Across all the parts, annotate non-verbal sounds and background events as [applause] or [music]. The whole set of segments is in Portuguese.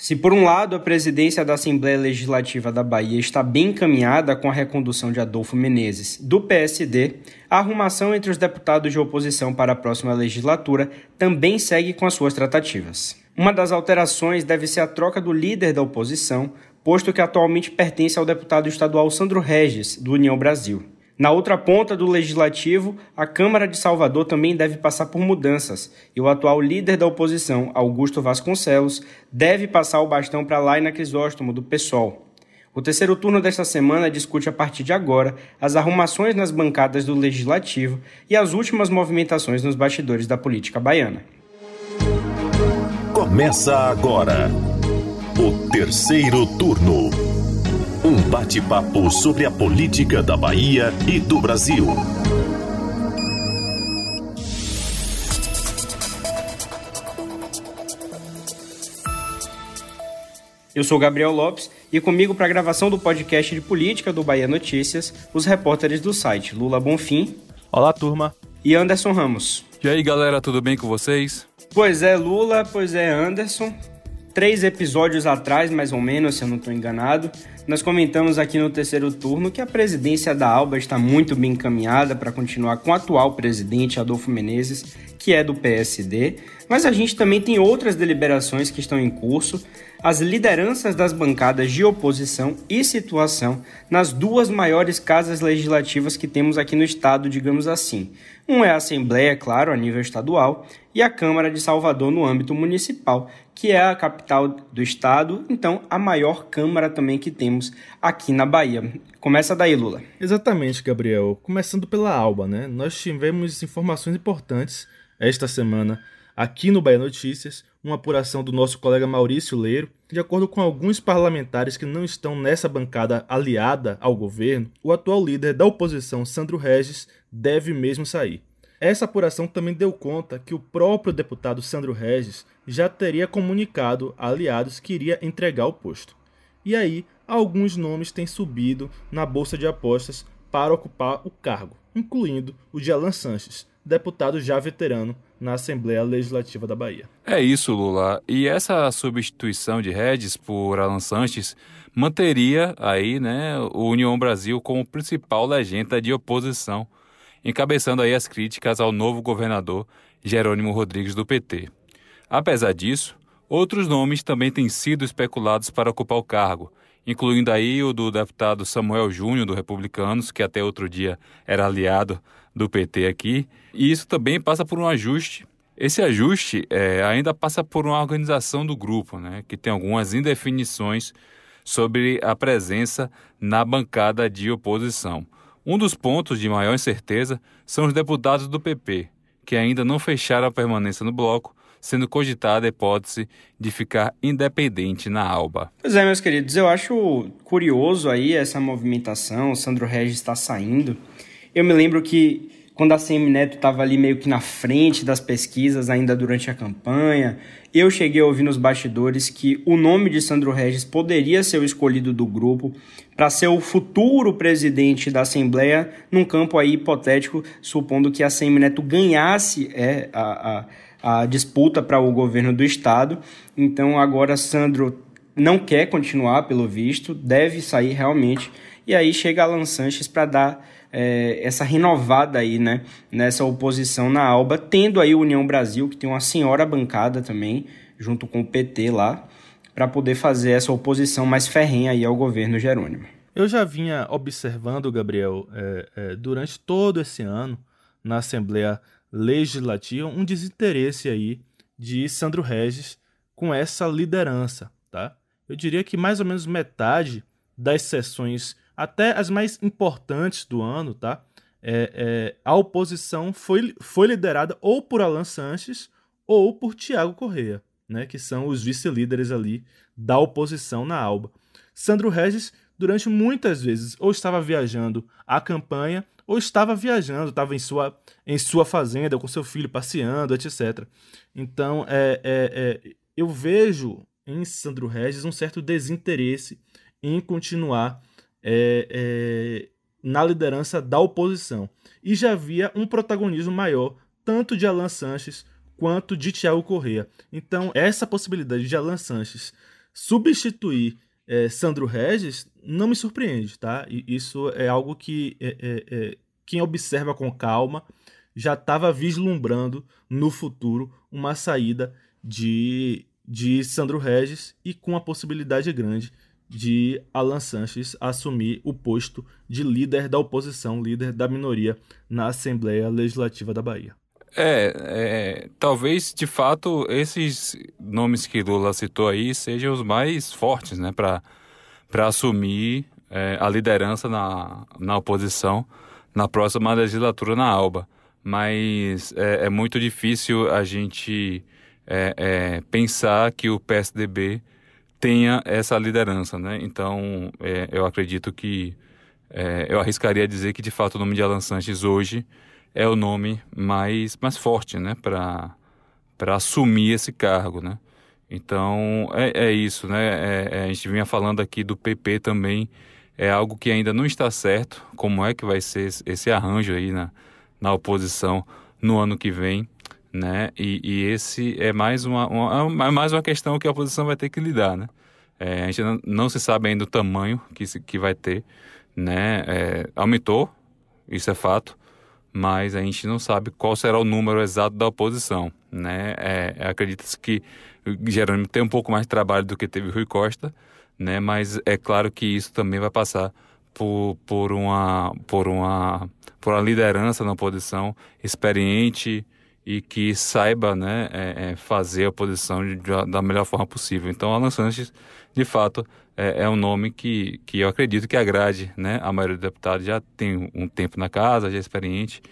Se por um lado a presidência da Assembleia Legislativa da Bahia está bem encaminhada com a recondução de Adolfo Menezes, do PSD, a arrumação entre os deputados de oposição para a próxima legislatura também segue com as suas tratativas. Uma das alterações deve ser a troca do líder da oposição, posto que atualmente pertence ao deputado estadual Sandro Regis, do União Brasil. Na outra ponta do legislativo, a Câmara de Salvador também deve passar por mudanças, e o atual líder da oposição, Augusto Vasconcelos, deve passar o bastão para Laina Crisóstomo, do PSOL. O terceiro turno desta semana discute a partir de agora as arrumações nas bancadas do legislativo e as últimas movimentações nos bastidores da política baiana. Começa agora o terceiro turno. Um bate-papo sobre a política da Bahia e do Brasil. Eu sou Gabriel Lopes e comigo para a gravação do podcast de política do Bahia Notícias, os repórteres do site Lula Bonfim. Olá, turma. E Anderson Ramos. E aí, galera, tudo bem com vocês? Pois é, Lula, pois é, Anderson três episódios atrás, mais ou menos, se eu não estou enganado, nós comentamos aqui no terceiro turno que a presidência da Alba está muito bem encaminhada para continuar com o atual presidente Adolfo Menezes, que é do PSD, mas a gente também tem outras deliberações que estão em curso, as lideranças das bancadas de oposição e situação nas duas maiores casas legislativas que temos aqui no estado, digamos assim. Um é a Assembleia, claro, a nível estadual, e a Câmara de Salvador no âmbito municipal, que é a capital do estado, então a maior Câmara também que temos aqui na Bahia. Começa daí, Lula. Exatamente, Gabriel. Começando pela Alba, né? Nós tivemos informações importantes esta semana aqui no Bahia Notícias, uma apuração do nosso colega Maurício Leiro. De acordo com alguns parlamentares que não estão nessa bancada aliada ao governo, o atual líder da oposição, Sandro Regis, deve mesmo sair. Essa apuração também deu conta que o próprio deputado Sandro Regis já teria comunicado a aliados que iria entregar o posto. E aí, alguns nomes têm subido na bolsa de apostas para ocupar o cargo, incluindo o de Alan Sanches, deputado já veterano na Assembleia Legislativa da Bahia. É isso, Lula. E essa substituição de Regis por Alan Sanches manteria aí, né, o União Brasil como principal legenda de oposição encabeçando aí as críticas ao novo governador Jerônimo Rodrigues do PT. Apesar disso, outros nomes também têm sido especulados para ocupar o cargo, incluindo aí o do deputado Samuel Júnior do Republicanos, que até outro dia era aliado do PT aqui, e isso também passa por um ajuste. Esse ajuste é, ainda passa por uma organização do grupo, né, que tem algumas indefinições sobre a presença na bancada de oposição. Um dos pontos de maior incerteza são os deputados do PP, que ainda não fecharam a permanência no bloco, sendo cogitada a hipótese de ficar independente na ALBA. Pois é, meus queridos, eu acho curioso aí essa movimentação, o Sandro Regis está saindo. Eu me lembro que quando a CM Neto estava ali meio que na frente das pesquisas ainda durante a campanha, eu cheguei a ouvir nos bastidores que o nome de Sandro Regis poderia ser o escolhido do grupo para ser o futuro presidente da Assembleia num campo aí hipotético, supondo que a CM Neto ganhasse é, a, a, a disputa para o governo do estado. Então agora Sandro não quer continuar, pelo visto, deve sair realmente. E aí chega Alan Sanches para dar é, essa renovada aí, né, nessa oposição na Alba, tendo aí o União Brasil, que tem uma senhora bancada também, junto com o PT lá, para poder fazer essa oposição mais ferrenha aí ao governo Jerônimo. Eu já vinha observando, Gabriel, é, é, durante todo esse ano, na Assembleia Legislativa, um desinteresse aí de Sandro Regis com essa liderança, tá? Eu diria que mais ou menos metade das sessões até as mais importantes do ano, tá? É, é, a oposição foi, foi liderada ou por Alan Sanches ou por Tiago Correia, né? Que são os vice-líderes ali da oposição na Alba. Sandro Regis, durante muitas vezes, ou estava viajando à campanha, ou estava viajando, estava em sua, em sua fazenda com seu filho passeando, etc. Então, é, é, é, eu vejo em Sandro Regis um certo desinteresse em continuar é, é, na liderança da oposição. E já havia um protagonismo maior, tanto de Alan Sanches quanto de Thiago Correa. Então, essa possibilidade de Alan Sanches substituir é, Sandro Regis não me surpreende, tá? E isso é algo que é, é, é quem observa com calma já estava vislumbrando no futuro uma saída de, de Sandro Regis e com a possibilidade grande de Alan Sanches assumir o posto de líder da oposição, líder da minoria na Assembleia Legislativa da Bahia. É, é, talvez de fato esses nomes que Lula citou aí sejam os mais fortes, né, para assumir é, a liderança na, na oposição na próxima legislatura na Alba. Mas é, é muito difícil a gente é, é, pensar que o PSDB tenha essa liderança, né? Então, é, eu acredito que é, eu arriscaria dizer que de fato o nome de Alan Sanches hoje é o nome mais, mais forte, né? Para para assumir esse cargo, né? Então é, é isso, né? É, é, a gente vinha falando aqui do PP também é algo que ainda não está certo. Como é que vai ser esse arranjo aí na, na oposição no ano que vem? Né? E, e, esse é mais uma, uma, é mais uma questão que a oposição vai ter que lidar, né? É, a gente não, não, se sabe ainda o tamanho que, que vai ter, né? É, aumentou, isso é fato, mas a gente não sabe qual será o número exato da oposição, né? É, Acredita-se que Jerônimo tem um pouco mais de trabalho do que teve Rui Costa, né? Mas é claro que isso também vai passar por, por uma por uma por uma liderança na oposição experiente, e que saiba né, é, é, fazer a posição de, de, da melhor forma possível. Então, Alan Sanches, de fato, é, é, um nome que, que eu acredito que agrade né, a maioria dos deputados. Já tem um tempo na casa, já é experiente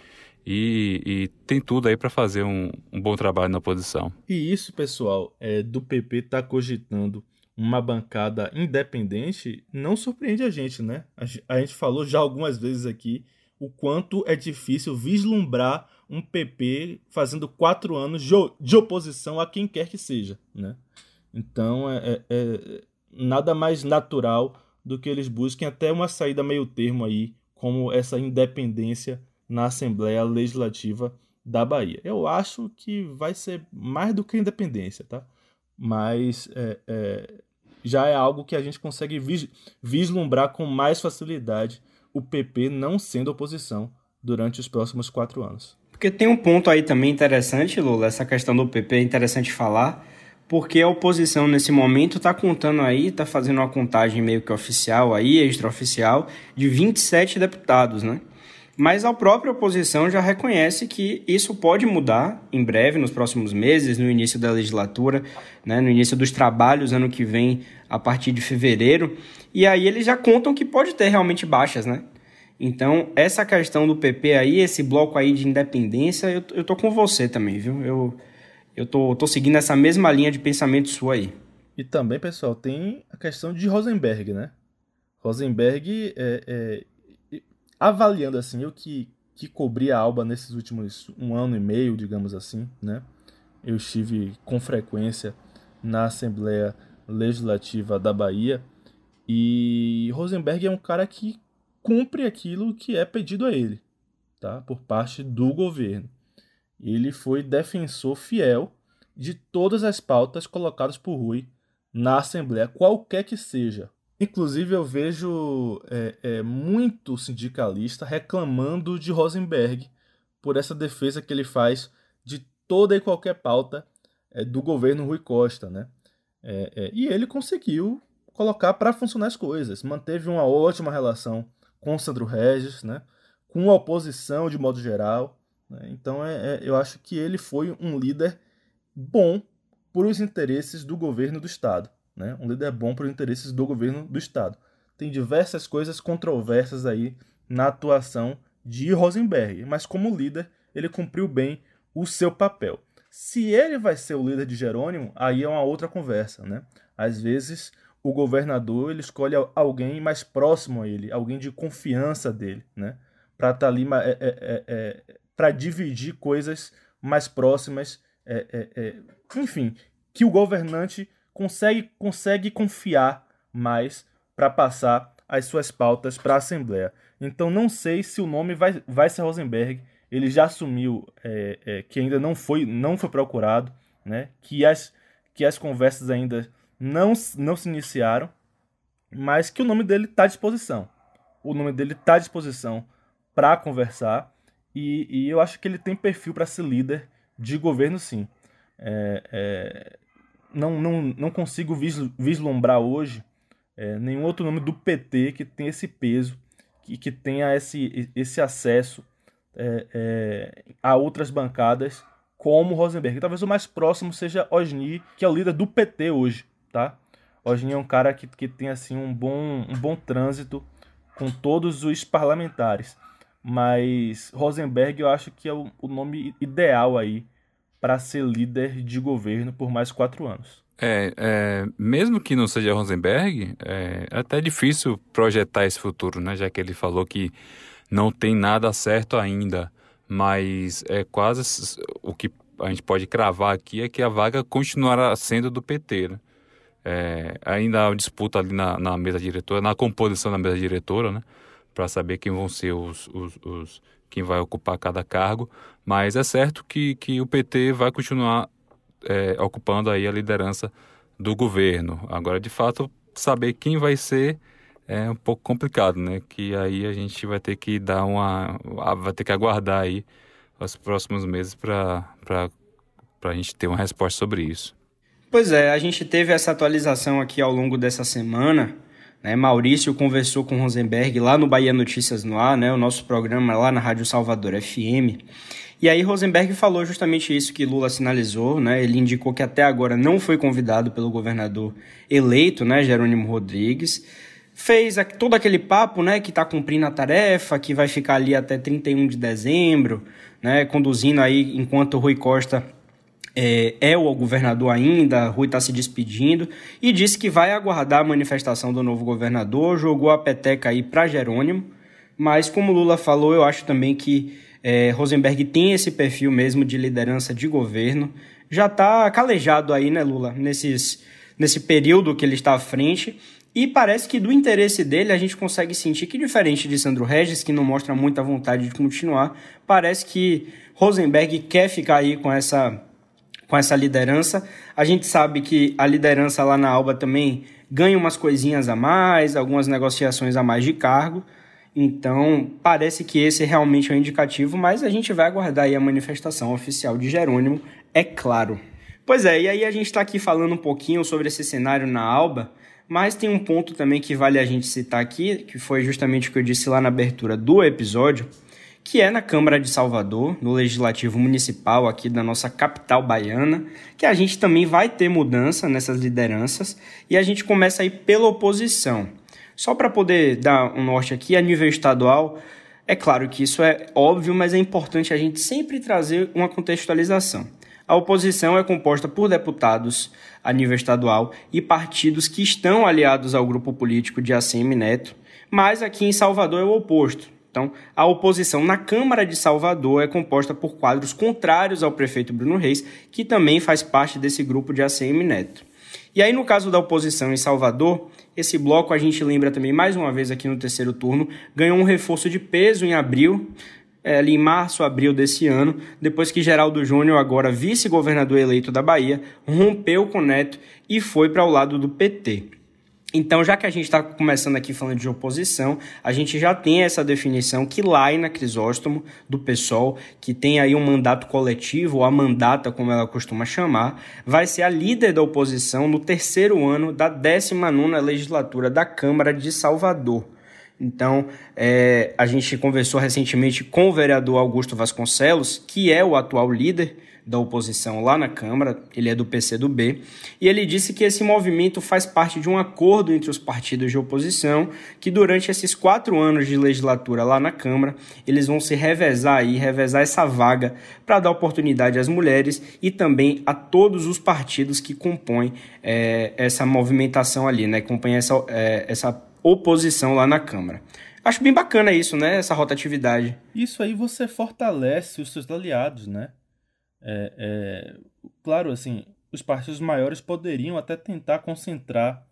e, e tem tudo aí para fazer um, um, bom trabalho na oposição. E isso, pessoal, é, do PP está cogitando uma bancada independente, não surpreende a gente, né? A, a gente falou já algumas vezes aqui o quanto é difícil vislumbrar um PP fazendo quatro anos de oposição a quem quer que seja. Né? Então é, é, é nada mais natural do que eles busquem até uma saída meio termo aí, como essa independência na Assembleia Legislativa da Bahia. Eu acho que vai ser mais do que independência, tá? Mas é, é, já é algo que a gente consegue vis vislumbrar com mais facilidade o PP não sendo oposição durante os próximos quatro anos. Porque tem um ponto aí também interessante, Lula, essa questão do PP é interessante falar, porque a oposição nesse momento está contando aí, está fazendo uma contagem meio que oficial aí, extraoficial, de 27 deputados, né? Mas a própria oposição já reconhece que isso pode mudar em breve, nos próximos meses, no início da legislatura, né, no início dos trabalhos ano que vem, a partir de fevereiro. E aí eles já contam que pode ter realmente baixas, né? Então, essa questão do PP aí, esse bloco aí de independência, eu, eu tô com você também, viu? Eu, eu tô, tô seguindo essa mesma linha de pensamento sua aí. E também, pessoal, tem a questão de Rosenberg, né? Rosenberg é, é avaliando assim, eu que, que cobri a Alba nesses últimos um ano e meio, digamos assim, né? Eu estive com frequência na Assembleia Legislativa da Bahia e Rosenberg é um cara que cumpre aquilo que é pedido a ele, tá? Por parte do governo. Ele foi defensor fiel de todas as pautas colocadas por Rui na Assembleia, qualquer que seja, Inclusive, eu vejo é, é, muito sindicalista reclamando de Rosenberg por essa defesa que ele faz de toda e qualquer pauta é, do governo Rui Costa, né? É, é, e ele conseguiu colocar para funcionar as coisas, manteve uma ótima relação com Sandro Regis, né? Com a oposição de modo geral. Né? Então, é, eu acho que ele foi um líder bom por os interesses do governo do Estado. Né? Um líder bom para os interesses do governo do Estado. Tem diversas coisas controversas aí na atuação de Rosenberg, mas como líder, ele cumpriu bem o seu papel. Se ele vai ser o líder de Jerônimo, aí é uma outra conversa, né? Às vezes o governador ele escolhe alguém mais próximo a ele, alguém de confiança dele, né? Para estar tá ali, é, é, é, é para dividir coisas mais próximas, é, é, enfim, que o governante consegue, consegue confiar mais para passar as suas pautas para a Assembleia. Então não sei se o nome vai, vai ser Rosenberg. Ele já assumiu que ainda não foi, não foi procurado, né? que, as, que as conversas ainda não, não se iniciaram, mas que o nome dele está à disposição. O nome dele está à disposição para conversar e, e, eu acho que ele tem perfil para ser líder de governo, sim. É, é, não, não, não consigo vislumbrar hoje é, nenhum outro nome do PT que tenha esse peso e que, tenha esse, esse acesso é, é, a outras bancadas como Rosenberg. Talvez o mais próximo seja Osni, que é o líder do PT hoje, tá? Osni é um cara que, que tem assim um bom, um bom trânsito com todos os parlamentares. Mas Rosenberg eu acho que é o, o nome ideal aí para ser líder de governo por mais quatro anos. É, é, mesmo que não seja Rosenberg, é, é até difícil projetar esse futuro, né? Já que ele falou que não tem nada certo ainda, mas é quase o que a gente pode cravar aqui é que a vaga continuará sendo do PT. Né? É, ainda há disputa ali na, na, mesa diretora, na composição da mesa diretora, né? para saber quem vão ser os, os, os, quem vai ocupar cada cargo, mas é certo que, que o PT vai continuar é, ocupando aí a liderança do governo. Agora, de fato, saber quem vai ser é um pouco complicado, né? Que aí a gente vai ter que dar uma. vai ter que aguardar aí os próximos meses para a gente ter uma resposta sobre isso. Pois é, a gente teve essa atualização aqui ao longo dessa semana. Né? Maurício conversou com Rosenberg lá no Bahia Notícias no Ar, né? o nosso programa lá na Rádio Salvador FM. E aí Rosenberg falou justamente isso que Lula sinalizou, né? Ele indicou que até agora não foi convidado pelo governador eleito, né, Jerônimo Rodrigues fez todo aquele papo, né, que está cumprindo a tarefa, que vai ficar ali até 31 de dezembro, né, conduzindo aí enquanto Rui Costa é, é o governador ainda, Rui está se despedindo, e disse que vai aguardar a manifestação do novo governador, jogou a peteca aí para Jerônimo, mas como Lula falou, eu acho também que é, Rosenberg tem esse perfil mesmo de liderança de governo, já está calejado aí, né, Lula, nesses, nesse período que ele está à frente, e parece que do interesse dele a gente consegue sentir que, diferente de Sandro Regis, que não mostra muita vontade de continuar, parece que Rosenberg quer ficar aí com essa, com essa liderança. A gente sabe que a liderança lá na Alba também ganha umas coisinhas a mais, algumas negociações a mais de cargo. Então, parece que esse realmente é o indicativo, mas a gente vai aguardar aí a manifestação oficial de Jerônimo, é claro. Pois é, e aí a gente está aqui falando um pouquinho sobre esse cenário na Alba, mas tem um ponto também que vale a gente citar aqui, que foi justamente o que eu disse lá na abertura do episódio, que é na Câmara de Salvador, no Legislativo Municipal aqui da nossa capital baiana, que a gente também vai ter mudança nessas lideranças e a gente começa aí pela oposição. Só para poder dar um norte aqui, a nível estadual, é claro que isso é óbvio, mas é importante a gente sempre trazer uma contextualização. A oposição é composta por deputados a nível estadual e partidos que estão aliados ao grupo político de ACM Neto, mas aqui em Salvador é o oposto. Então, a oposição na Câmara de Salvador é composta por quadros contrários ao prefeito Bruno Reis, que também faz parte desse grupo de ACM Neto. E aí, no caso da oposição em Salvador, esse bloco, a gente lembra também mais uma vez aqui no terceiro turno, ganhou um reforço de peso em abril, é, ali em março, abril desse ano, depois que Geraldo Júnior, agora vice-governador eleito da Bahia, rompeu com Neto e foi para o lado do PT. Então, já que a gente está começando aqui falando de oposição, a gente já tem essa definição que Laina Crisóstomo, do PSOL, que tem aí um mandato coletivo, ou a mandata, como ela costuma chamar, vai ser a líder da oposição no terceiro ano da 19ª legislatura da Câmara de Salvador. Então, é, a gente conversou recentemente com o vereador Augusto Vasconcelos, que é o atual líder da oposição lá na Câmara, ele é do PCdoB, e ele disse que esse movimento faz parte de um acordo entre os partidos de oposição, que durante esses quatro anos de legislatura lá na Câmara, eles vão se revezar aí, revezar essa vaga para dar oportunidade às mulheres e também a todos os partidos que compõem é, essa movimentação ali, né, compõem essa, é, essa oposição lá na Câmara. Acho bem bacana isso, né? Essa rotatividade. Isso aí você fortalece os seus aliados, né? É, é, claro, assim, os partidos maiores poderiam até tentar concentrar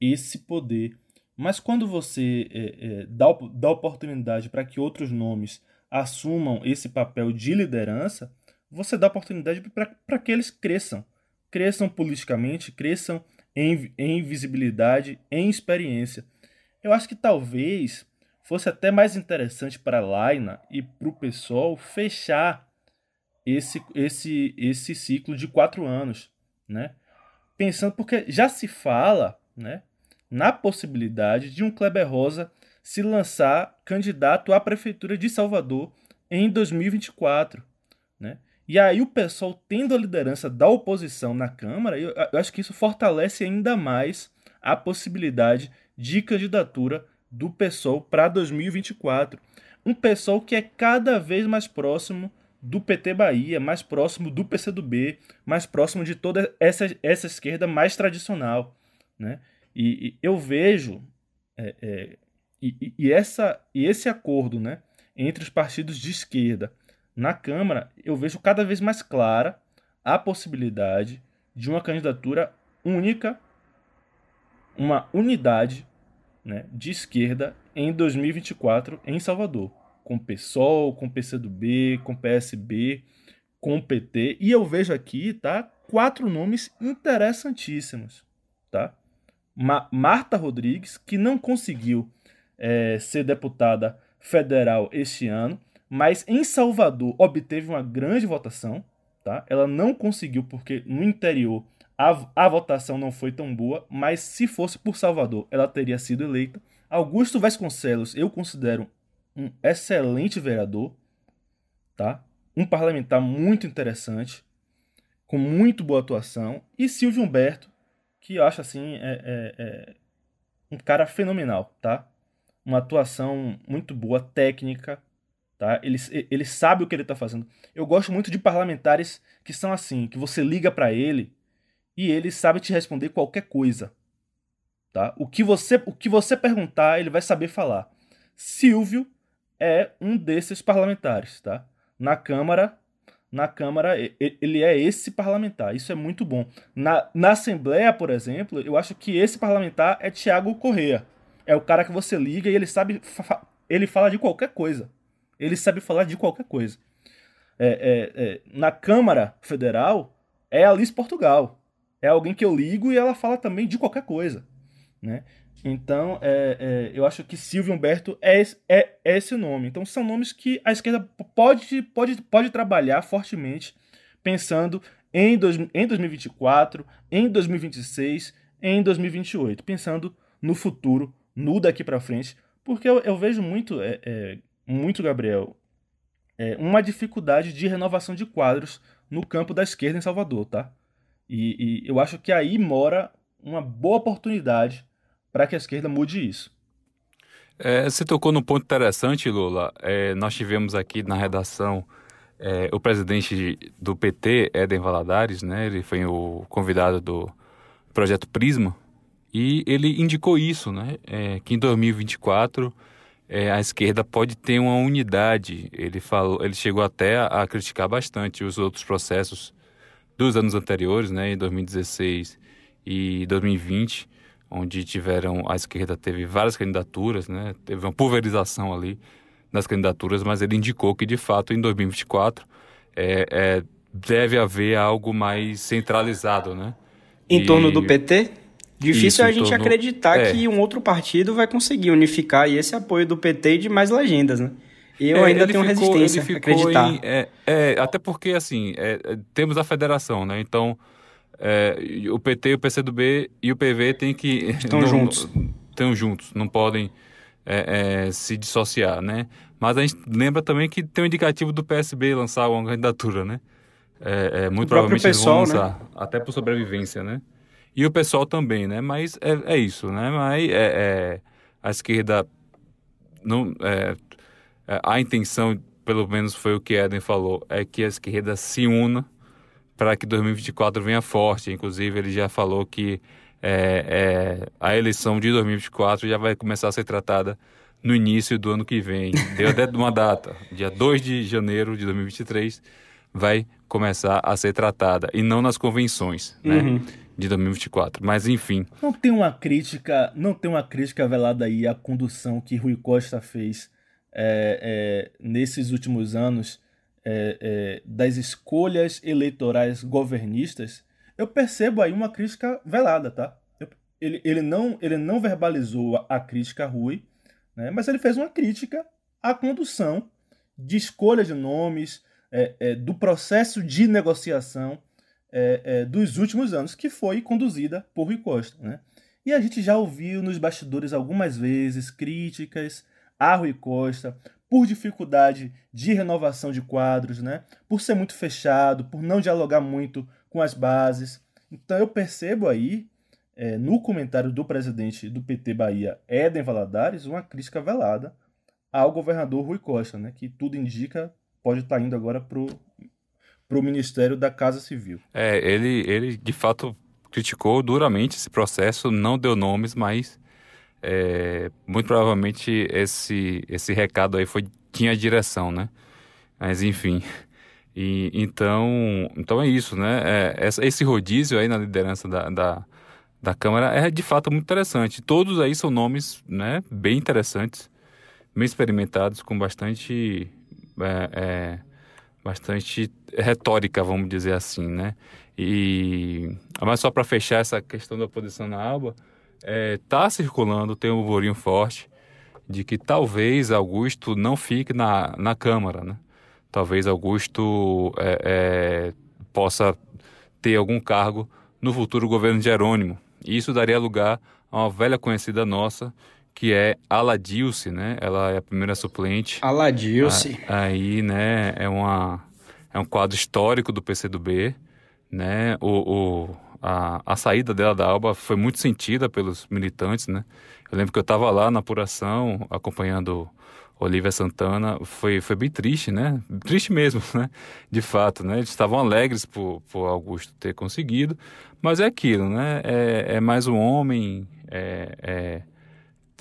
esse poder, mas quando você é, é dá, dá oportunidade para que outros nomes assumam esse papel de liderança, você dá oportunidade para que eles cresçam. Cresçam politicamente, cresçam em, em visibilidade, em experiência. Eu acho que talvez fosse até mais interessante para a Laina e para o pessoal fechar esse, esse, esse ciclo de quatro anos, né? Pensando, porque já se fala, né, na possibilidade de um Kleber Rosa se lançar candidato à prefeitura de Salvador em 2024, né? E aí o pessoal tendo a liderança da oposição na Câmara, eu, eu acho que isso fortalece ainda mais a possibilidade de candidatura do PSOL para 2024. Um PSOL que é cada vez mais próximo do PT Bahia, mais próximo do PCdoB, mais próximo de toda essa, essa esquerda mais tradicional. Né? E, e eu vejo é, é, e, e, essa, e esse acordo né, entre os partidos de esquerda na Câmara, eu vejo cada vez mais clara a possibilidade de uma candidatura única, uma unidade né, de esquerda em 2024 em Salvador com PSOL, com PCdoB, com PSB, com PT. E eu vejo aqui, tá? Quatro nomes interessantíssimos, tá? Ma Marta Rodrigues, que não conseguiu é, ser deputada federal este ano, mas em Salvador obteve uma grande votação, tá? Ela não conseguiu porque no interior a, a votação não foi tão boa, mas se fosse por Salvador, ela teria sido eleita. Augusto Vasconcelos, eu considero um excelente vereador, tá? Um parlamentar muito interessante, com muito boa atuação, e Silvio Humberto, que eu acho assim é, é, é um cara fenomenal, tá? Uma atuação muito boa, técnica, tá? Ele, ele sabe o que ele está fazendo. Eu gosto muito de parlamentares que são assim, que você liga para ele e ele sabe te responder qualquer coisa, tá? O que você o que você perguntar, ele vai saber falar. Silvio é um desses parlamentares, tá? Na Câmara, na Câmara ele é esse parlamentar. Isso é muito bom. Na, na Assembleia, por exemplo, eu acho que esse parlamentar é Tiago Correa. É o cara que você liga e ele sabe ele fala de qualquer coisa. Ele sabe falar de qualquer coisa. É, é, é, na Câmara Federal é Alice Portugal. É alguém que eu ligo e ela fala também de qualquer coisa, né? Então, é, é, eu acho que Silvio Humberto é, é, é esse nome. Então, são nomes que a esquerda pode, pode, pode trabalhar fortemente, pensando em, dois, em 2024, em 2026, em 2028, pensando no futuro, no daqui para frente, porque eu, eu vejo muito, é, é, muito Gabriel, é, uma dificuldade de renovação de quadros no campo da esquerda em Salvador, tá? E, e eu acho que aí mora uma boa oportunidade para que a esquerda mude isso. É, você tocou num ponto interessante, Lula. É, nós tivemos aqui na redação é, o presidente do PT, Éden Valadares, né? Ele foi o convidado do projeto Prisma e ele indicou isso, né? É, que em 2024 é, a esquerda pode ter uma unidade. Ele falou, ele chegou até a, a criticar bastante os outros processos dos anos anteriores, né? Em 2016 e 2020 onde tiveram a esquerda teve várias candidaturas, né? Teve uma pulverização ali nas candidaturas, mas ele indicou que de fato em 2024 é, é deve haver algo mais centralizado, né? Em e... torno do PT? Difícil Isso, a gente torno... acreditar é. que um outro partido vai conseguir unificar esse apoio do PT e de mais legendas, né? E eu é, ainda tenho ficou, resistência a acreditar. Em, é, é, até porque, assim, é, é, temos a federação, né? Então, é, o PT, o PCdoB e o PV têm que... [laughs] Estão não, juntos. Estão juntos, não podem é, é, se dissociar, né? Mas a gente lembra também que tem um indicativo do PSB lançar uma candidatura, né? É, é muito provavelmente pessoal, eles vão lançar, né? até por sobrevivência, né? E o pessoal também, né? Mas é, é isso, né? Mas é, a esquerda não a intenção, pelo menos foi o que Eden falou, é que a esquerda se una para que 2024 venha forte. Inclusive, ele já falou que é, é, a eleição de 2024 já vai começar a ser tratada no início do ano que vem. Deu até uma data, dia 2 de janeiro de 2023, vai começar a ser tratada, e não nas convenções, né? Uhum. De 2024. Mas enfim. Não tem uma crítica, não tem uma crítica velada aí à condução que Rui Costa fez é, é, nesses últimos anos é, é, das escolhas eleitorais governistas, eu percebo aí uma crítica velada, tá? ele, ele, não, ele não verbalizou a, a crítica Rui, né, mas ele fez uma crítica à condução de escolha de nomes, é, é, do processo de negociação é, é, dos últimos anos, que foi conduzida por Rui Costa. Né? E a gente já ouviu nos bastidores algumas vezes críticas a Rui Costa por dificuldade de renovação de quadros, né? por ser muito fechado, por não dialogar muito com as bases. Então eu percebo aí, é, no comentário do presidente do PT Bahia, Éden Valadares, uma crítica velada ao governador Rui Costa, né? que tudo indica pode estar indo agora para o Ministério da Casa Civil. É, ele, ele de fato criticou duramente esse processo, não deu nomes, mas é, muito provavelmente esse, esse recado aí foi, tinha direção, né? Mas enfim. E, então, então é isso, né? É, esse rodízio aí na liderança da, da, da Câmara é de fato muito interessante. Todos aí são nomes né, bem interessantes, bem experimentados, com bastante é, é, bastante retórica, vamos dizer assim, né? E mas só para fechar essa questão da oposição na aba, está é, circulando, tem um burburinho forte de que talvez Augusto não fique na, na Câmara, né? Talvez Augusto é, é, possa ter algum cargo no futuro governo de Jerônimo. E isso daria lugar a uma velha conhecida nossa, que é Aladilce, né? Ela é a primeira suplente. Aladilce. Aí, né, é, uma, é um quadro histórico do PCdoB, né? O, o, a, a saída dela da Alba foi muito sentida pelos militantes, né? Eu lembro que eu estava lá na apuração, acompanhando Olivia Santana, foi, foi bem triste, né? Triste mesmo, [laughs] né? De fato, né? Eles estavam alegres por, por Augusto ter conseguido, mas é aquilo, né? É, é mais um homem, é, é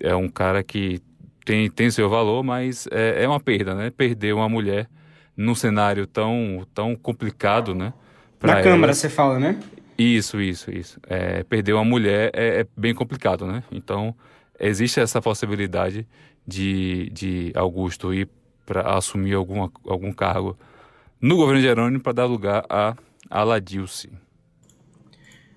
é um cara que tem, tem seu valor, mas é, é uma perda, né? Perder uma mulher num cenário tão, tão complicado, né? Na. Câmara, você fala, né? Isso, isso, isso. É, perder uma mulher é, é, bem complicado, né? Então, existe essa possibilidade de, de Augusto ir para assumir alguma, algum cargo no governo de Jerônimo para dar lugar a Aladilce.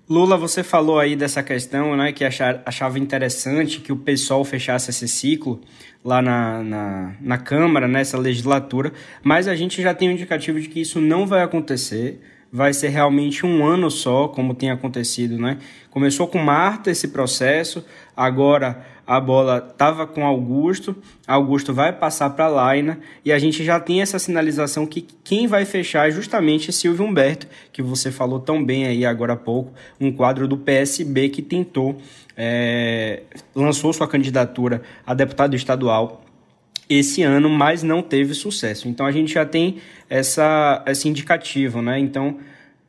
Lula, você falou aí dessa questão, né, que achava interessante que o pessoal fechasse esse ciclo lá na, na, na Câmara, nessa legislatura, mas a gente já tem um indicativo de que isso não vai acontecer, vai ser realmente um ano só, como tem acontecido, né? Começou com Marta esse processo, agora a bola estava com Augusto, Augusto vai passar para Laina e a gente já tem essa sinalização que quem vai fechar é justamente Silvio Humberto, que você falou tão bem aí agora há pouco, um quadro do PSB que tentou, é, lançou sua candidatura a deputado estadual esse ano, mas não teve sucesso. Então a gente já tem essa, esse indicativo, né? Então,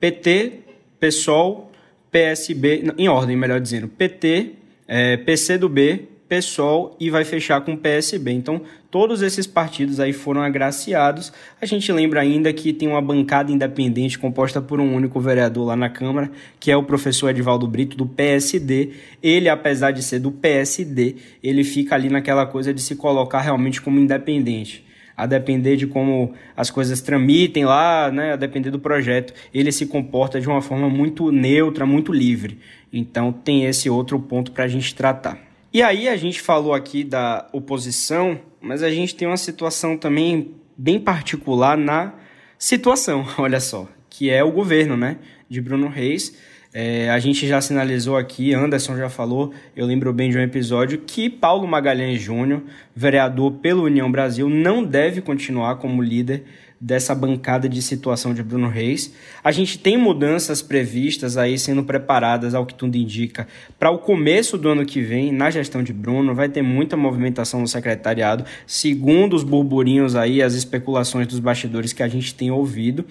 PT, PSOL, PSB, em ordem, melhor dizendo, PT, é, PCdoB, PSOL e vai fechar com PSB. Então, todos esses partidos aí foram agraciados. A gente lembra ainda que tem uma bancada independente composta por um único vereador lá na Câmara, que é o professor Edivaldo Brito, do PSD. Ele, apesar de ser do PSD, ele fica ali naquela coisa de se colocar realmente como independente a depender de como as coisas tramitem lá, né, a depender do projeto, ele se comporta de uma forma muito neutra, muito livre. Então tem esse outro ponto para a gente tratar. E aí a gente falou aqui da oposição, mas a gente tem uma situação também bem particular na situação, [laughs] olha só, que é o governo, né, de Bruno Reis. É, a gente já sinalizou aqui, Anderson já falou, eu lembro bem de um episódio, que Paulo Magalhães Júnior, vereador pela União Brasil, não deve continuar como líder dessa bancada de situação de Bruno Reis. A gente tem mudanças previstas aí sendo preparadas, ao que tudo indica, para o começo do ano que vem, na gestão de Bruno. Vai ter muita movimentação no secretariado, segundo os burburinhos aí, as especulações dos bastidores que a gente tem ouvido.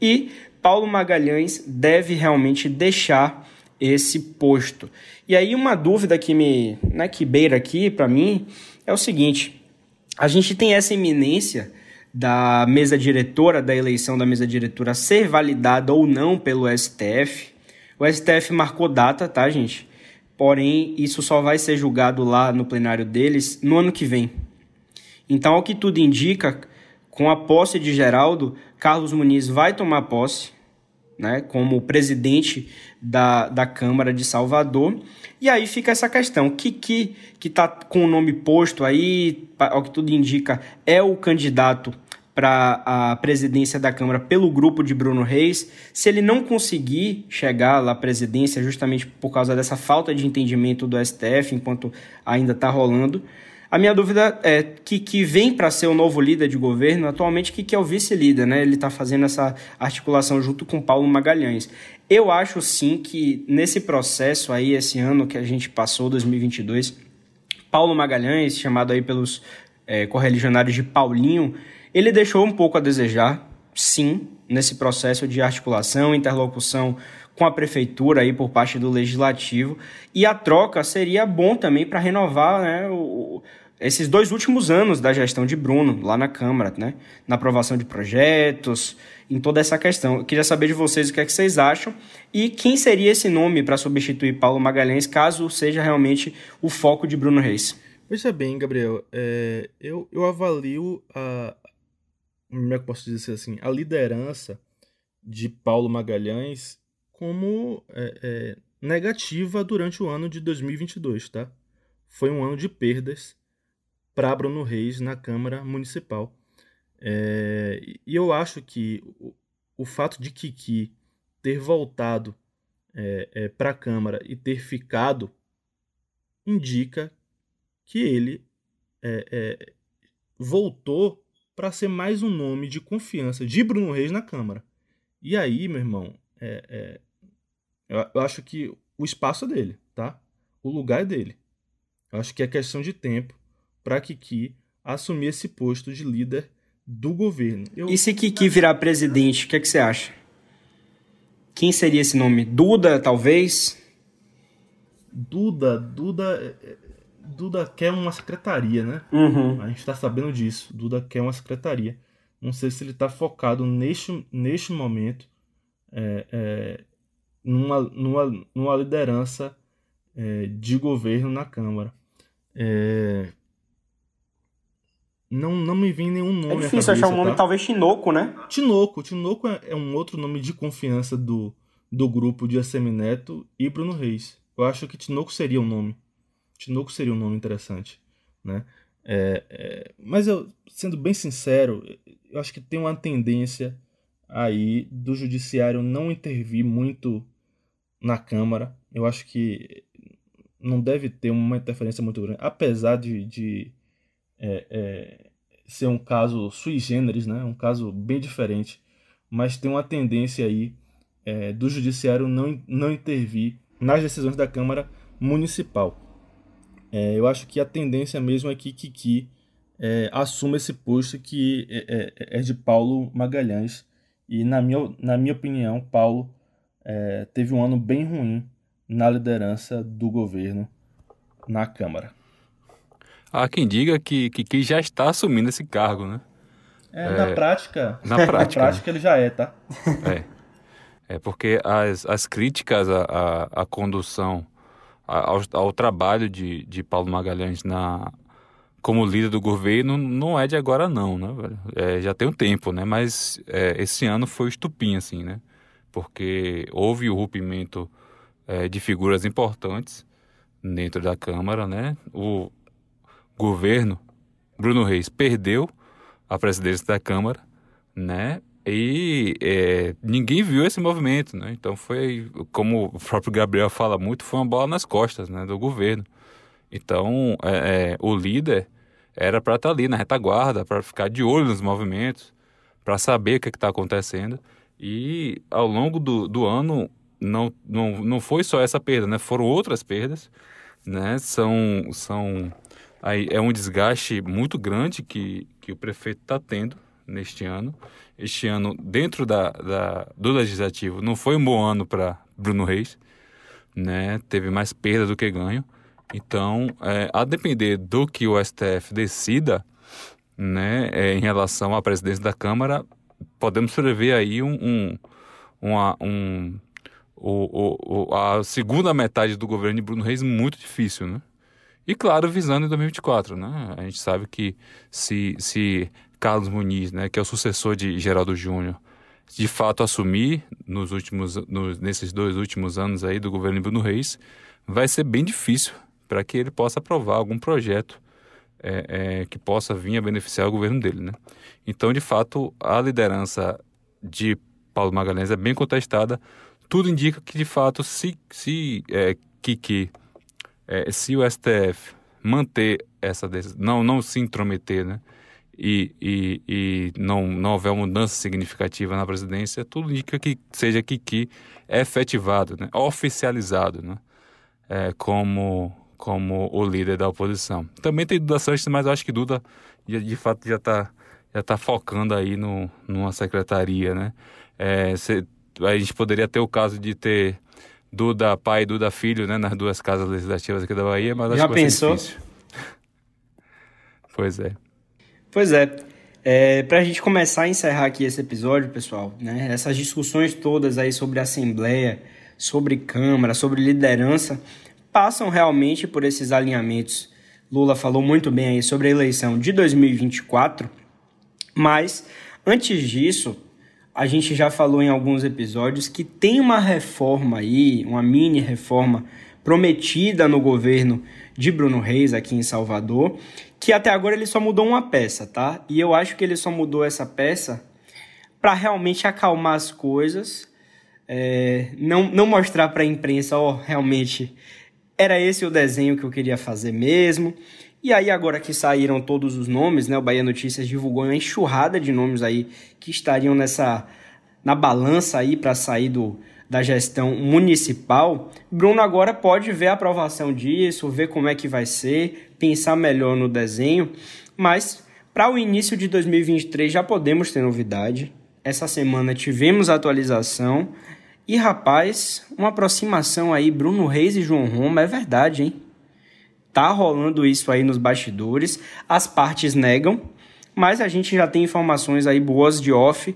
E Paulo Magalhães deve realmente deixar esse posto. E aí uma dúvida que me, né, que beira aqui para mim é o seguinte: a gente tem essa iminência da mesa diretora, da eleição da mesa diretora ser validada ou não pelo STF. O STF marcou data, tá, gente? Porém, isso só vai ser julgado lá no plenário deles no ano que vem. Então, ao que tudo indica, com a posse de Geraldo, Carlos Muniz vai tomar posse, né, como presidente da, da Câmara de Salvador. E aí fica essa questão, Kiki, que está com o nome posto aí, ao que tudo indica, é o candidato para a presidência da Câmara pelo grupo de Bruno Reis. Se ele não conseguir chegar lá à presidência, justamente por causa dessa falta de entendimento do STF, enquanto ainda está rolando, a minha dúvida é que, que vem para ser o novo líder de governo, atualmente, que, que é o vice-líder, né? Ele está fazendo essa articulação junto com Paulo Magalhães. Eu acho sim que nesse processo aí, esse ano que a gente passou, 2022, Paulo Magalhães, chamado aí pelos é, correligionários de Paulinho, ele deixou um pouco a desejar, sim, nesse processo de articulação, interlocução com a prefeitura aí por parte do legislativo e a troca seria bom também para renovar né, o, esses dois últimos anos da gestão de Bruno lá na Câmara, né, na aprovação de projetos, em toda essa questão. Eu queria saber de vocês o que é que vocês acham e quem seria esse nome para substituir Paulo Magalhães caso seja realmente o foco de Bruno Reis. Veja bem, Gabriel, é, eu, eu avalio a, como é que posso dizer assim, a liderança de Paulo Magalhães como é, é, negativa durante o ano de 2022, tá? Foi um ano de perdas para Bruno Reis na Câmara Municipal. É, e eu acho que o, o, fato de Kiki ter voltado é, é, para a Câmara e ter ficado indica que ele é, voltou para ser mais um nome de confiança de Bruno Reis na Câmara. E aí, meu irmão, é, eu, eu acho que o espaço é dele, tá? O lugar é dele. Eu acho que é questão de tempo para Kiki assumir esse posto de líder do governo. Eu... E se Kiki virar presidente, o que, é que você acha? Quem seria esse nome? Duda, talvez? Duda, Duda. Duda quer uma secretaria, né? Uhum. A gente está sabendo disso. Duda quer uma secretaria. Não sei se ele está focado neste, neste momento é, é, numa, numa, numa liderança é, de governo na Câmara. É, não, não me vem nenhum nome. É difícil cabeça, achar um nome, tá? talvez Tinoco, né? Tinoco. Tinoco é, é, um outro nome de confiança do, do grupo de Assemineto e Bruno Reis. Eu acho que Tinoco seria um nome. Tinoco seria um nome interessante, né? É, é, mas eu, sendo bem sincero, eu acho que tem uma tendência aí do judiciário não intervir muito na Câmara. Eu acho que não deve ter uma interferência muito grande, apesar de, de é, é, ser um caso sui generis, né? um caso bem diferente, mas tem uma tendência aí é, do judiciário não, não intervir nas decisões da Câmara Municipal. É, eu acho que a tendência mesmo é que Kiki é, assuma esse posto que é, é, é de Paulo Magalhães. E na minha, na minha opinião, Paulo é, teve um ano bem ruim na liderança do governo na Câmara. Há quem diga que, que já está assumindo esse cargo, né? É, é [laughs] na prática. Na prática. na prática ele já é, tá? É. É porque as, as críticas à, à, à condução, ao, ao trabalho de, de Paulo Magalhães na, como líder do governo não é de agora não, né, velho? É, já tem um tempo, né? Mas é, esse ano foi estupim, assim, né? porque houve o rompimento é, de figuras importantes dentro da Câmara, né? O governo, Bruno Reis, perdeu a presidência da Câmara, né? E é, ninguém viu esse movimento, né? Então foi, como o próprio Gabriel fala muito, foi uma bola nas costas, né? Do governo. Então, é, é, o líder era para estar tá ali na retaguarda, para ficar de olho nos movimentos, para saber o que está acontecendo. E ao longo do, do ano não, não, não foi só essa perda, né? Foram outras perdas, né? São, são aí é um desgaste muito grande que, que o prefeito está tendo neste ano. Este ano, dentro da, da, do legislativo, não foi um bom ano para Bruno Reis, né? Teve mais perda do que ganho. Então, é, a depender do que o STF decida, né, é, em relação à presidência da Câmara, podemos prever aí um, um, uma, um o, o, a segunda metade do governo de Bruno Reis muito difícil, né? E claro, visando em 2024, né? A gente sabe que se, se Carlos Muniz, né, que é o sucessor de Geraldo Júnior, de fato assumir nos últimos, nos, nesses dois últimos anos aí do governo Bruno Reis, vai ser bem difícil para que ele possa aprovar algum projeto é, é, que possa vir a beneficiar o governo dele, né? Então, de fato, a liderança de Paulo Magalhães é bem contestada. Tudo indica que, de fato, se, se é, Kiki, é, se o STF manter essa decisão, não, não se intrometer, né? E, e, e não, não houver mudança significativa na presidência, tudo indica que seja Kiki efetivado, né? oficializado, né? É, como, como o líder da oposição. Também tem Duda Sanches, mas eu acho que Duda de, fato já está já tá focando aí no, numa secretaria, né? É, a gente poderia ter o caso de ter Duda pai e Duda filho, né, nas duas casas legislativas aqui da Bahia, mas Já pensou? [laughs] pois é. Pois é. é Para a gente começar a encerrar aqui esse episódio, pessoal, né, essas discussões todas aí sobre Assembleia, sobre Câmara, sobre liderança, passam realmente por esses alinhamentos. Lula falou muito bem aí sobre a eleição de 2024, mas antes disso, a gente já falou em alguns episódios que tem uma reforma aí, uma mini reforma prometida no governo de Bruno Reis aqui em Salvador, que até agora ele só mudou uma peça, tá? E eu acho que ele só mudou essa peça para realmente acalmar as coisas, é, não, não mostrar para a imprensa, ó, oh, realmente era esse o desenho que eu queria fazer mesmo. E aí, agora que saíram todos os nomes, né? O Bahia Notícias divulgou uma enxurrada de nomes aí que estariam nessa na balança aí para sair do, da gestão municipal. Bruno agora pode ver a aprovação disso, ver como é que vai ser, pensar melhor no desenho, mas para o início de 2023 já podemos ter novidade. Essa semana tivemos atualização e rapaz, uma aproximação aí Bruno Reis e João Roma é verdade, hein? Tá rolando isso aí nos bastidores, as partes negam, mas a gente já tem informações aí boas de off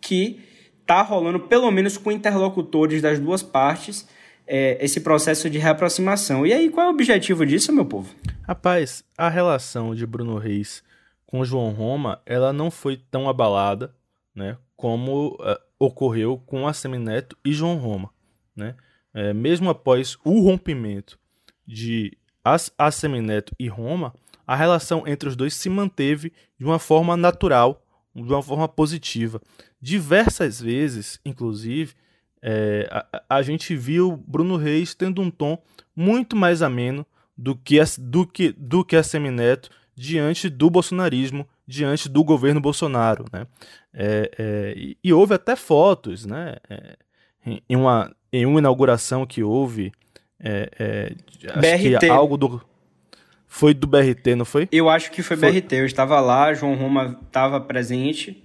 que tá rolando pelo menos com interlocutores das duas partes é, esse processo de reaproximação. E aí, qual é o objetivo disso, meu povo? Rapaz, a relação de Bruno Reis com João Roma, ela não foi tão abalada, né, como uh, ocorreu com a Semineto e João Roma, né? É, mesmo após o rompimento de Assemineto e Roma, a relação entre os dois se manteve de uma forma natural, de uma forma positiva. Diversas vezes, inclusive, é, a, a, gente viu Bruno Reis tendo um tom muito mais ameno do que, a, do que, do que a Semineto diante do bolsonarismo, diante do governo Bolsonaro. Né? É, é, e, e, houve até fotos né? É, em, uma, em uma inauguração que houve é, é, BRT. que algo do. Foi do BRT, não foi? Eu acho que foi, foi. BRT. Eu estava lá, João Roma estava presente,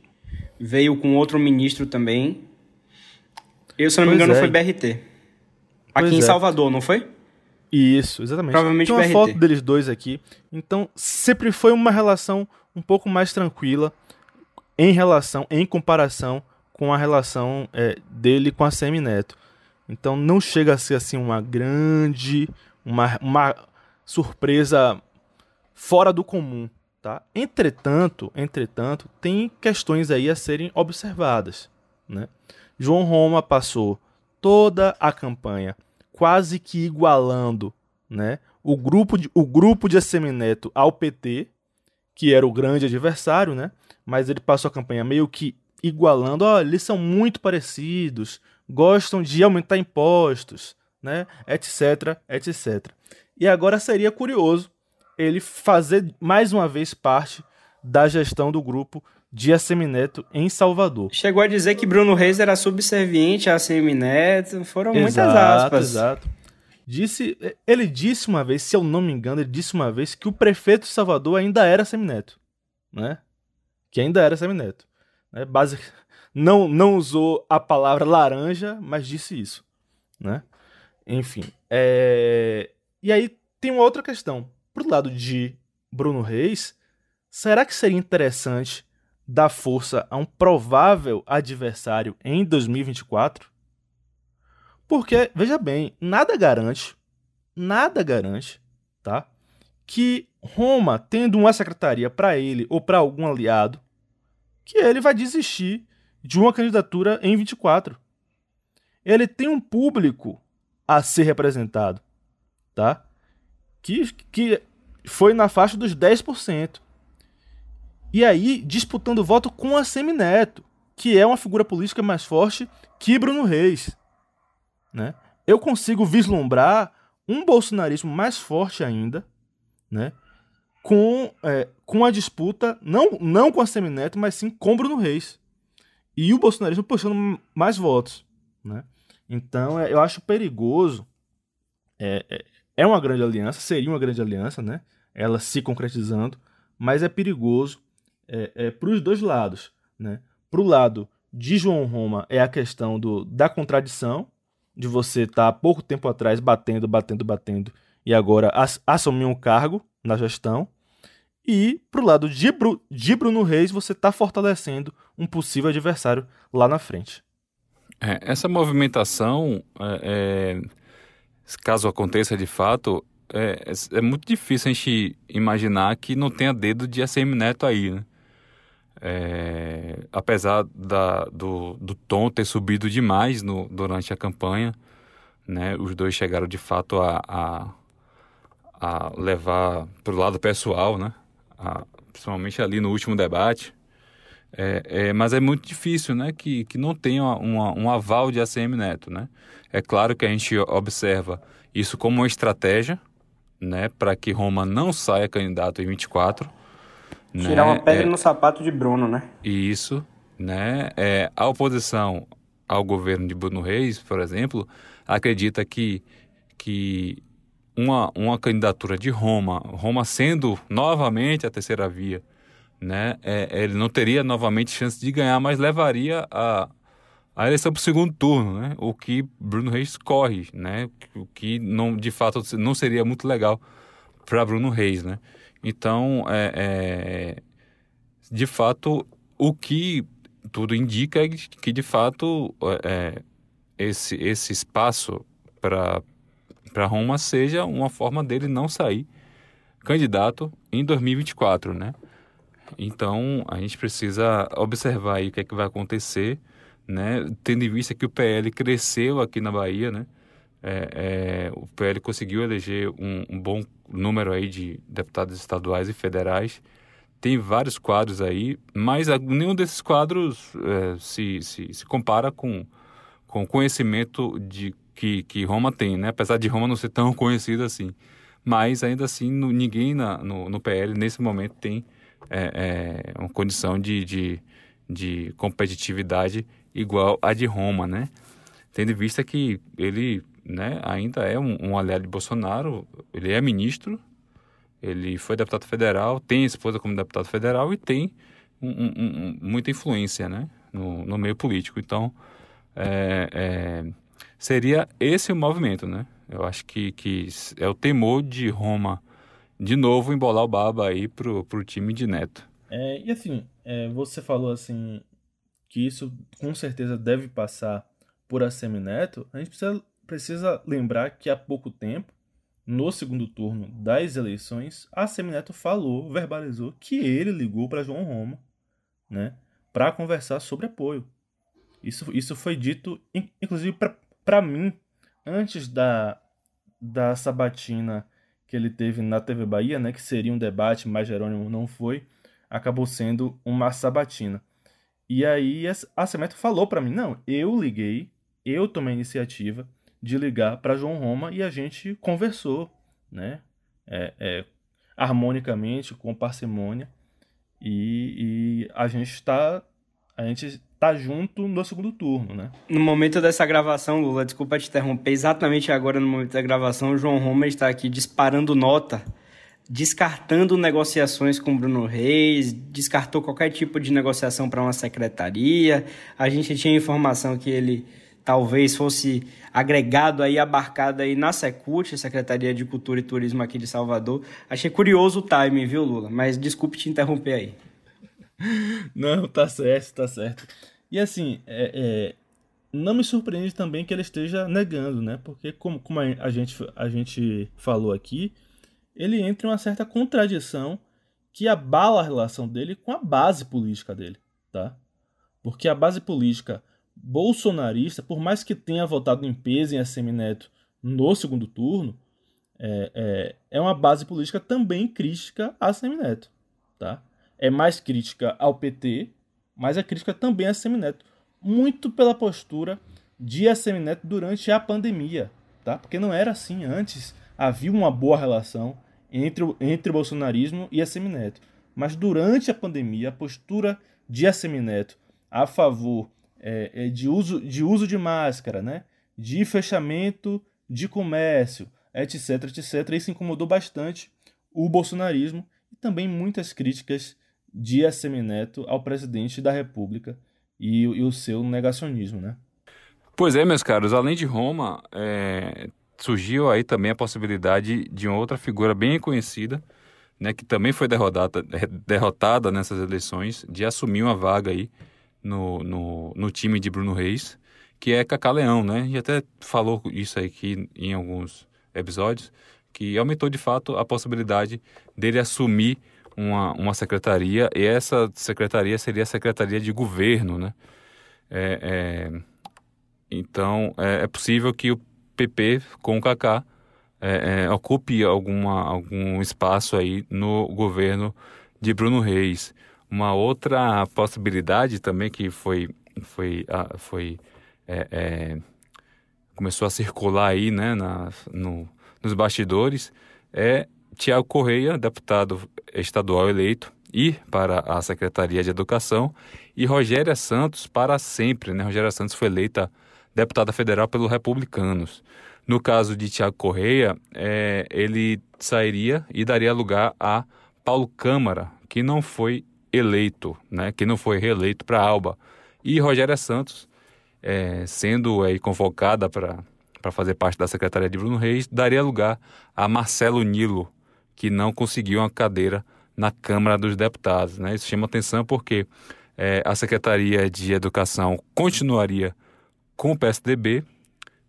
veio com outro ministro também. Eu, se não me engano, é. foi BRT. Aqui pois em é. Salvador, não foi? Isso, exatamente. Provavelmente Tem uma BRT. foto deles dois aqui. Então, sempre foi uma relação um pouco mais tranquila em relação, em comparação com a relação é, dele com a Semineto. Então não chega a ser assim uma grande, uma, uma surpresa fora do comum, tá? Entretanto, entretanto, tem questões aí a serem observadas, né? João Roma passou toda a campanha quase que igualando, né, o grupo de, o grupo de Assemineto ao PT, que era o grande adversário, né? Mas ele passou a campanha meio que igualando, ó, eles são muito parecidos, gostam de aumentar impostos, né, etc, etc. E agora seria curioso ele fazer mais uma vez parte da gestão do grupo de Assemineto em Salvador. Chegou a dizer que Bruno Reis era subserviente a Assemineto, foram exato, muitas aspas. Exato. Disse, ele disse uma vez, se eu não me engano, ele disse uma vez que o prefeito de Salvador ainda era Semineto, né? Que ainda era Semineto. Né? Basic, não, não usou a palavra laranja, mas disse isso, né? Enfim, é... e aí tem uma outra questão. Pro lado de Bruno Reis, será que seria interessante dar força a um provável adversário em 2024? Porque, veja bem, nada garante, nada garante, tá? Que Roma, tendo uma secretaria para ele ou para algum aliado, que ele vai desistir de uma candidatura em 24. Ele tem um público a ser representado, tá? Que, que foi na faixa dos 10%. E aí, disputando voto com a Semineto, que é uma figura política mais forte que Bruno Reis. Né? Eu consigo vislumbrar um bolsonarismo mais forte ainda, né? com, é, com a disputa, não, não com a Semineto, mas sim com Bruno Reis. E o bolsonarismo puxando mais votos. Né? Então, é, eu acho perigoso. É, é, uma grande aliança, seria uma grande aliança, né? ela se concretizando, mas é perigoso é, é, para os dois lados. Né? Para o lado de João Roma é a questão do, da contradição, de você estar tá há pouco tempo atrás batendo, batendo, batendo, e agora ass, assumir um cargo na gestão. E para o lado de, Bru, de Bruno Reis, você está fortalecendo um possível adversário lá na frente. É, essa movimentação, é, é, caso aconteça de fato, é, é, é, muito difícil a gente imaginar que não tenha dedo de ACM Neto aí, né? É, apesar da, do, do tom ter subido demais no, durante a campanha, né, os dois chegaram de fato a, a, a levar para o lado pessoal, né, a, principalmente ali no último debate. É, é, mas é muito difícil né, que, que não tenha uma, um aval de ACM Neto. Né? É claro que a gente observa isso como uma estratégia né, para que Roma não saia candidato em 24 né? Tirar uma pedra é, no sapato de Bruno, né? Isso, né? É, a oposição ao governo de Bruno Reis, por exemplo, acredita que, que uma, uma candidatura de Roma, Roma sendo novamente a terceira via, né? É, ele não teria novamente chance de ganhar, mas levaria a, a eleição para o segundo turno, né? O que Bruno Reis corre, né? O que não, de fato não seria muito legal para Bruno Reis, né? Então, é, é, de fato, o que tudo indica é que, de fato, é, esse, esse espaço para Roma seja uma forma dele não sair candidato em 2024, né? Então, a gente precisa observar o que é que vai acontecer, né? Tendo em vista que o PL cresceu aqui na Bahia, né? É, é, o PL conseguiu eleger um, um, bom número aí de deputados estaduais e federais. Tem vários quadros aí, mas nenhum desses quadros é, se, se, se, compara com, com o conhecimento de, que, que Roma tem, né? apesar de Roma não ser tão [laughs] conhecida assim. Mas ainda assim, no, ninguém na, no, no PL nesse momento tem é, é, uma condição de, de, de competitividade igual a de Roma, né? Tendo em vista que ele né, ainda é um, um aliado de Bolsonaro, ele é ministro, ele foi deputado federal, tem esposa como deputado federal e tem um, um, muita influência né, no, no, meio político. Então, é, é, seria esse o movimento. Né? Eu acho que, que é o temor de Roma de novo embolar o baba aí pro, pro time de Neto. É, e assim, é, você falou assim que isso com certeza deve passar por a Semineto, a gente precisa precisa lembrar que há pouco tempo, no segundo turno das eleições, a Semineto falou, verbalizou que ele ligou para João Roma, né, para conversar sobre apoio. Isso, isso foi dito, inclusive para mim, antes da, da sabatina que ele teve na TV Bahia, né, que seria um debate, mas Jerônimo não foi, acabou sendo uma sabatina. E aí a Semeto falou para mim, não, eu liguei, eu tomei a iniciativa, de ligar para João Roma e a gente conversou, né? É, é, harmonicamente, com parcimônia, e, e a gente está a gente tá junto no segundo turno, né? No momento dessa gravação, Lula, desculpa te interromper, exatamente agora no momento da gravação, o João Roma está aqui disparando nota, descartando negociações com Bruno Reis, descartou qualquer tipo de negociação para uma secretaria. A gente tinha informação que ele talvez fosse agregado aí, abarcado aí na Secult, Secretaria de Cultura e Turismo aqui de Salvador. Achei curioso o time, viu, Lula? Mas desculpe te interromper aí. Não, tá certo, tá certo. E assim, é, é, não me surpreende também que ele esteja negando, né? Porque como, como a, gente, a gente falou aqui, ele entra em uma certa contradição que abala a relação dele com a base política dele, tá? Porque a base política bolsonarista, por mais que tenha votado em peso em Assemineto no segundo turno, é, é, é, uma base política também crítica a Semineto. Tá? É mais crítica ao PT, mas é crítica também a Semineto. Muito pela postura de Assemineto durante a pandemia. Tá? Porque não era assim antes. Havia uma boa relação entre, entre o bolsonarismo e a Semineto. Mas durante a pandemia, a postura de Assemineto a favor é, é, de, uso, de uso de máscara, né? de fechamento de comércio, etc, etc. Isso incomodou bastante o bolsonarismo e também muitas críticas de Assemineto ao presidente da República e, e, o seu negacionismo, né? Pois é, meus caros, além de Roma, é, surgiu aí também a possibilidade de uma outra figura bem conhecida, né, que também foi derrotada, derrotada nessas eleições, de assumir uma vaga aí no, no, no time de Bruno Reis, que é Cacá Leão, né? E até falou isso aqui em alguns episódios, que aumentou de fato a possibilidade dele assumir uma, uma secretaria, e essa secretaria seria a Secretaria de Governo, né? É, é, então, é, é, possível que o PP, com o Kaká, é, é, ocupe alguma, algum espaço aí no governo de Bruno Reis. Uma outra possibilidade também que foi, foi, foi é, começou a circular aí né, na, no, nos bastidores é Tiago Correia, deputado estadual eleito, ir para a Secretaria de Educação e Rogéria Santos para sempre. Né? Rogéria Santos foi eleita deputada federal pelos republicanos. No caso de Tiago Correia, é, ele sairia e daria lugar a Paulo Câmara, que não foi eleito, né? que não foi reeleito para Alba. E Rogéria Santos, é, sendo aí convocada para fazer parte da Secretaria de Bruno Reis, daria lugar a Marcelo Nilo, que não conseguiu uma cadeira na Câmara dos Deputados. Né? Isso chama atenção porque é, a Secretaria de Educação continuaria com o PSDB,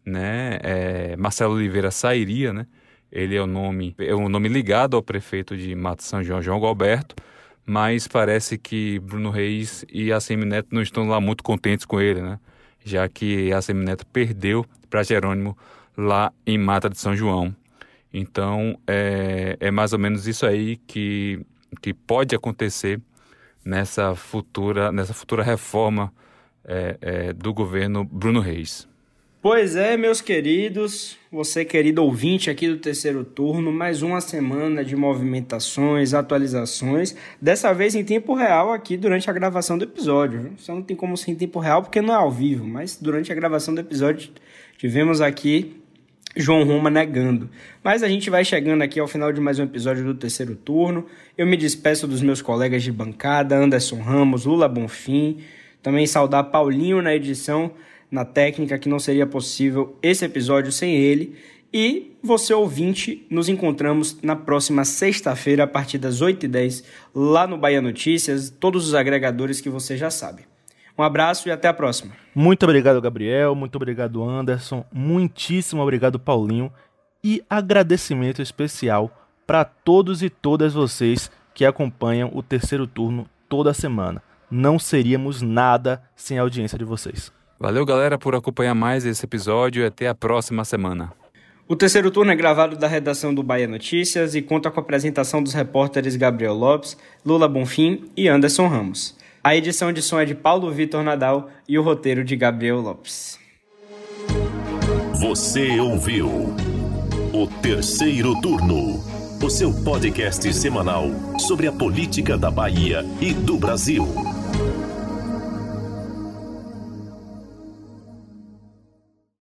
né? É, Marcelo Oliveira sairia, né? Ele é o nome é um nome ligado ao prefeito de Mato São João, João Galberto, mas parece que Bruno Reis e a Semineto não estão lá muito contentes com ele, né? Já que a Semineto perdeu para Jerônimo lá em Mata de São João. Então, é, é mais ou menos isso aí que, que pode acontecer nessa futura, nessa futura reforma é, é, do governo Bruno Reis. Pois é, meus queridos, você querido ouvinte aqui do terceiro turno, mais uma semana de movimentações, atualizações, dessa vez em tempo real aqui durante a gravação do episódio. Só não tem como ser em tempo real porque não é ao vivo, mas durante a gravação do episódio tivemos aqui João Roma negando. Mas a gente vai chegando aqui ao final de mais um episódio do terceiro turno. Eu me despeço dos meus colegas de bancada, Anderson Ramos, Lula Bonfim, também saudar Paulinho na edição na técnica que não seria possível esse episódio sem ele. E você ouvinte, nos encontramos na próxima sexta-feira, a partir das 8h10, lá no Bahia Notícias, todos os agregadores que você já sabe. Um abraço e até a próxima. Muito obrigado, Gabriel. Muito obrigado, Anderson. Muitíssimo obrigado, Paulinho. E agradecimento especial para todos e todas vocês que acompanham o terceiro turno toda semana. Não seríamos nada sem a audiência de vocês. Valeu, galera, por acompanhar mais esse episódio e até a próxima semana. O terceiro turno é gravado da redação do Bahia Notícias e conta com a apresentação dos repórteres Gabriel Lopes, Lula Bonfim e Anderson Ramos. A edição de som é de Paulo Vitor Nadal e o roteiro de Gabriel Lopes. Você ouviu o terceiro turno, o seu podcast semanal sobre a política da Bahia e do Brasil.